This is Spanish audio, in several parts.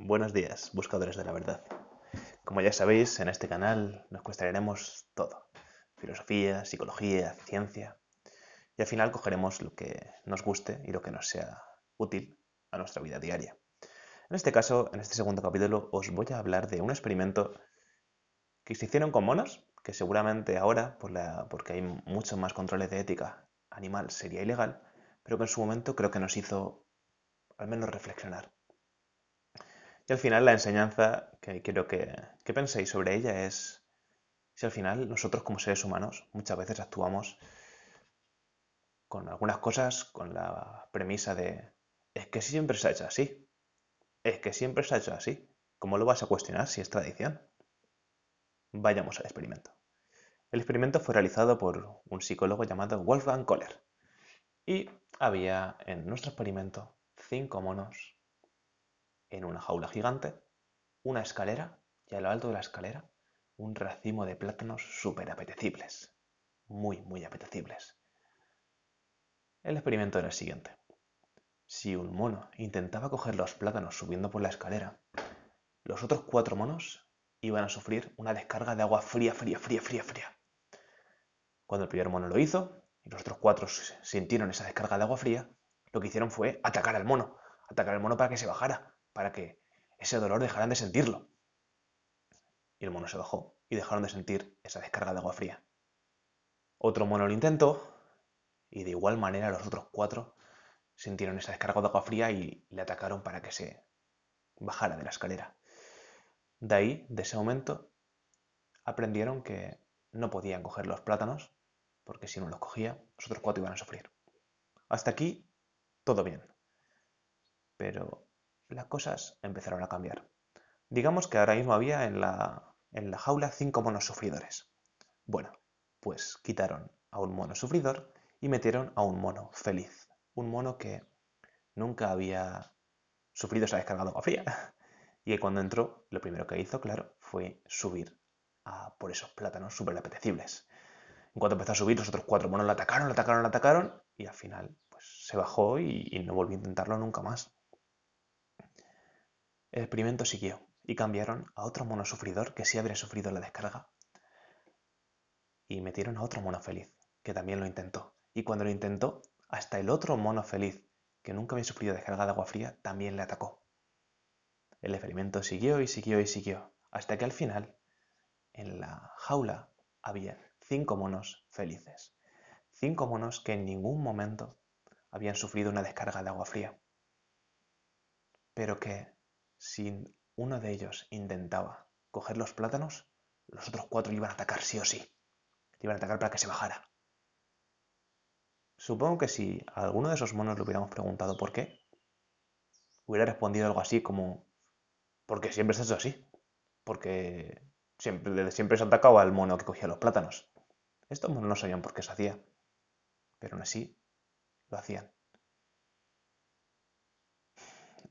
Buenos días, buscadores de la verdad. Como ya sabéis, en este canal nos cuestionaremos todo. Filosofía, psicología, ciencia. Y al final cogeremos lo que nos guste y lo que nos sea útil a nuestra vida diaria. En este caso, en este segundo capítulo, os voy a hablar de un experimento que se hicieron con monos, que seguramente ahora, por la, porque hay muchos más controles de ética animal, sería ilegal, pero que en su momento creo que nos hizo al menos reflexionar. Y al final la enseñanza que quiero que, penséis sobre ella es si al final nosotros como seres humanos muchas veces actuamos con algunas cosas con la premisa de es que siempre se ha hecho así, es que siempre se ha hecho así, ¿cómo lo vas a cuestionar si es tradición? Vayamos al experimento. El experimento fue realizado por un psicólogo llamado Wolfgang Kohler y había en nuestro experimento cinco monos en una jaula gigante, una escalera y a lo alto de la escalera un racimo de plátanos súper apetecibles. Muy, muy apetecibles. El experimento era el siguiente. Si un mono intentaba coger los plátanos subiendo por la escalera, los otros cuatro monos iban a sufrir una descarga de agua fría, fría, fría, fría, fría. Cuando el primer mono lo hizo y los otros cuatro sintieron esa descarga de agua fría, lo que hicieron fue atacar al mono, atacar al mono para que se bajara, para que ese dolor dejaran de sentirlo. Y el mono se bajó y dejaron de sentir esa descarga de agua fría. Otro mono lo intentó y de igual manera los otros cuatro sintieron esa descarga de agua fría y le atacaron para que se bajara de la escalera. De ahí, de ese momento, aprendieron que no podían coger los plátanos porque si no los cogía, los otros cuatro iban a sufrir. Hasta aquí, todo bien. Pero las cosas empezaron a cambiar. Digamos que ahora mismo había en la, en la jaula cinco monos sufridores. Bueno, pues quitaron a un mono sufridor y metieron a un mono feliz. Un mono que nunca había sufrido esa descarga de agua fría. Y cuando entró, lo primero que hizo, claro, fue subir a por esos plátanos súper apetecibles. En cuanto empezó a subir, los otros cuatro monos lo atacaron, lo atacaron, lo atacaron, y al final pues, se bajó y no volvió a intentarlo nunca más. El experimento siguió y cambiaron a otro mono sufridor que sí habría sufrido la descarga y metieron a otro mono feliz que también lo intentó. Y cuando lo intentó, hasta el otro mono feliz que nunca había sufrido descarga de agua fría también le atacó. El experimento siguió y siguió y siguió hasta que al final en la jaula había cinco monos felices. Cinco monos que en ningún momento habían sufrido una descarga de agua fría. Pero que si uno de ellos intentaba coger los plátanos, los otros cuatro iban a atacar sí o sí. Iban a atacar para que se bajara. Supongo que si a alguno de esos monos le hubiéramos preguntado por qué, hubiera respondido algo así como, porque siempre se ha hecho así. Porque siempre, desde siempre se atacaba al mono que cogía los plátanos. Estos monos no sabían por qué se hacía, pero aún así lo hacían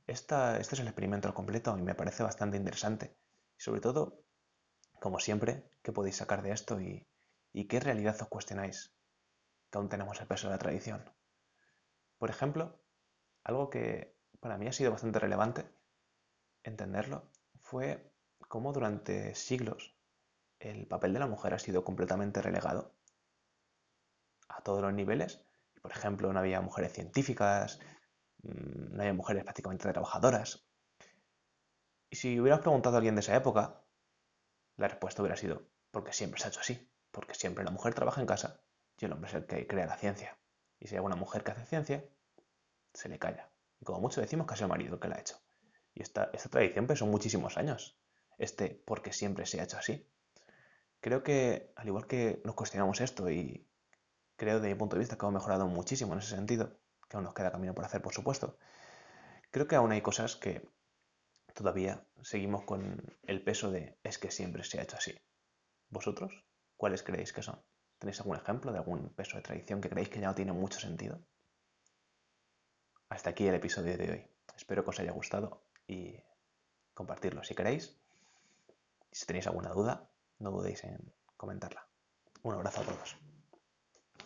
este es el experimento al completo y me parece bastante interesante. Sobre todo, como siempre, ¿qué podéis sacar de esto y, y qué realidad os cuestionáis? Que aún tenemos el peso de la tradición. Por ejemplo, algo que para mí ha sido bastante relevante entenderlo fue cómo durante siglos el papel de la mujer ha sido completamente relegado a todos los niveles. Por ejemplo, no había mujeres científicas, no había mujeres prácticamente trabajadoras. Y si hubieras preguntado a alguien de esa época, la respuesta hubiera sido, porque siempre se ha hecho así, porque siempre la mujer trabaja en casa y el hombre es el que crea la ciencia. Y si hay una mujer que hace ciencia, se le calla. Y como mucho decimos que es el marido el que la ha hecho. Y esta, esta tradición son muchísimos años. Este porque siempre se ha hecho así. Creo que, al igual que nos cuestionamos esto y creo de mi punto de vista que hemos mejorado muchísimo en ese sentido, que aún nos queda camino por hacer, por supuesto. Creo que aún hay cosas que todavía seguimos con el peso de es que siempre se ha hecho así. ¿Vosotros? ¿Cuáles creéis que son? ¿Tenéis algún ejemplo de algún peso de tradición que creéis que ya no tiene mucho sentido? Hasta aquí el episodio de hoy. Espero que os haya gustado y compartirlo si queréis. Si tenéis alguna duda, no dudéis en comentarla. Un abrazo a todos.